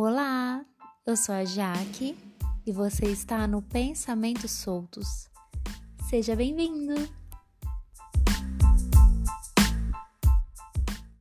Olá, eu sou a Jaque e você está no Pensamentos Soltos. Seja bem-vindo!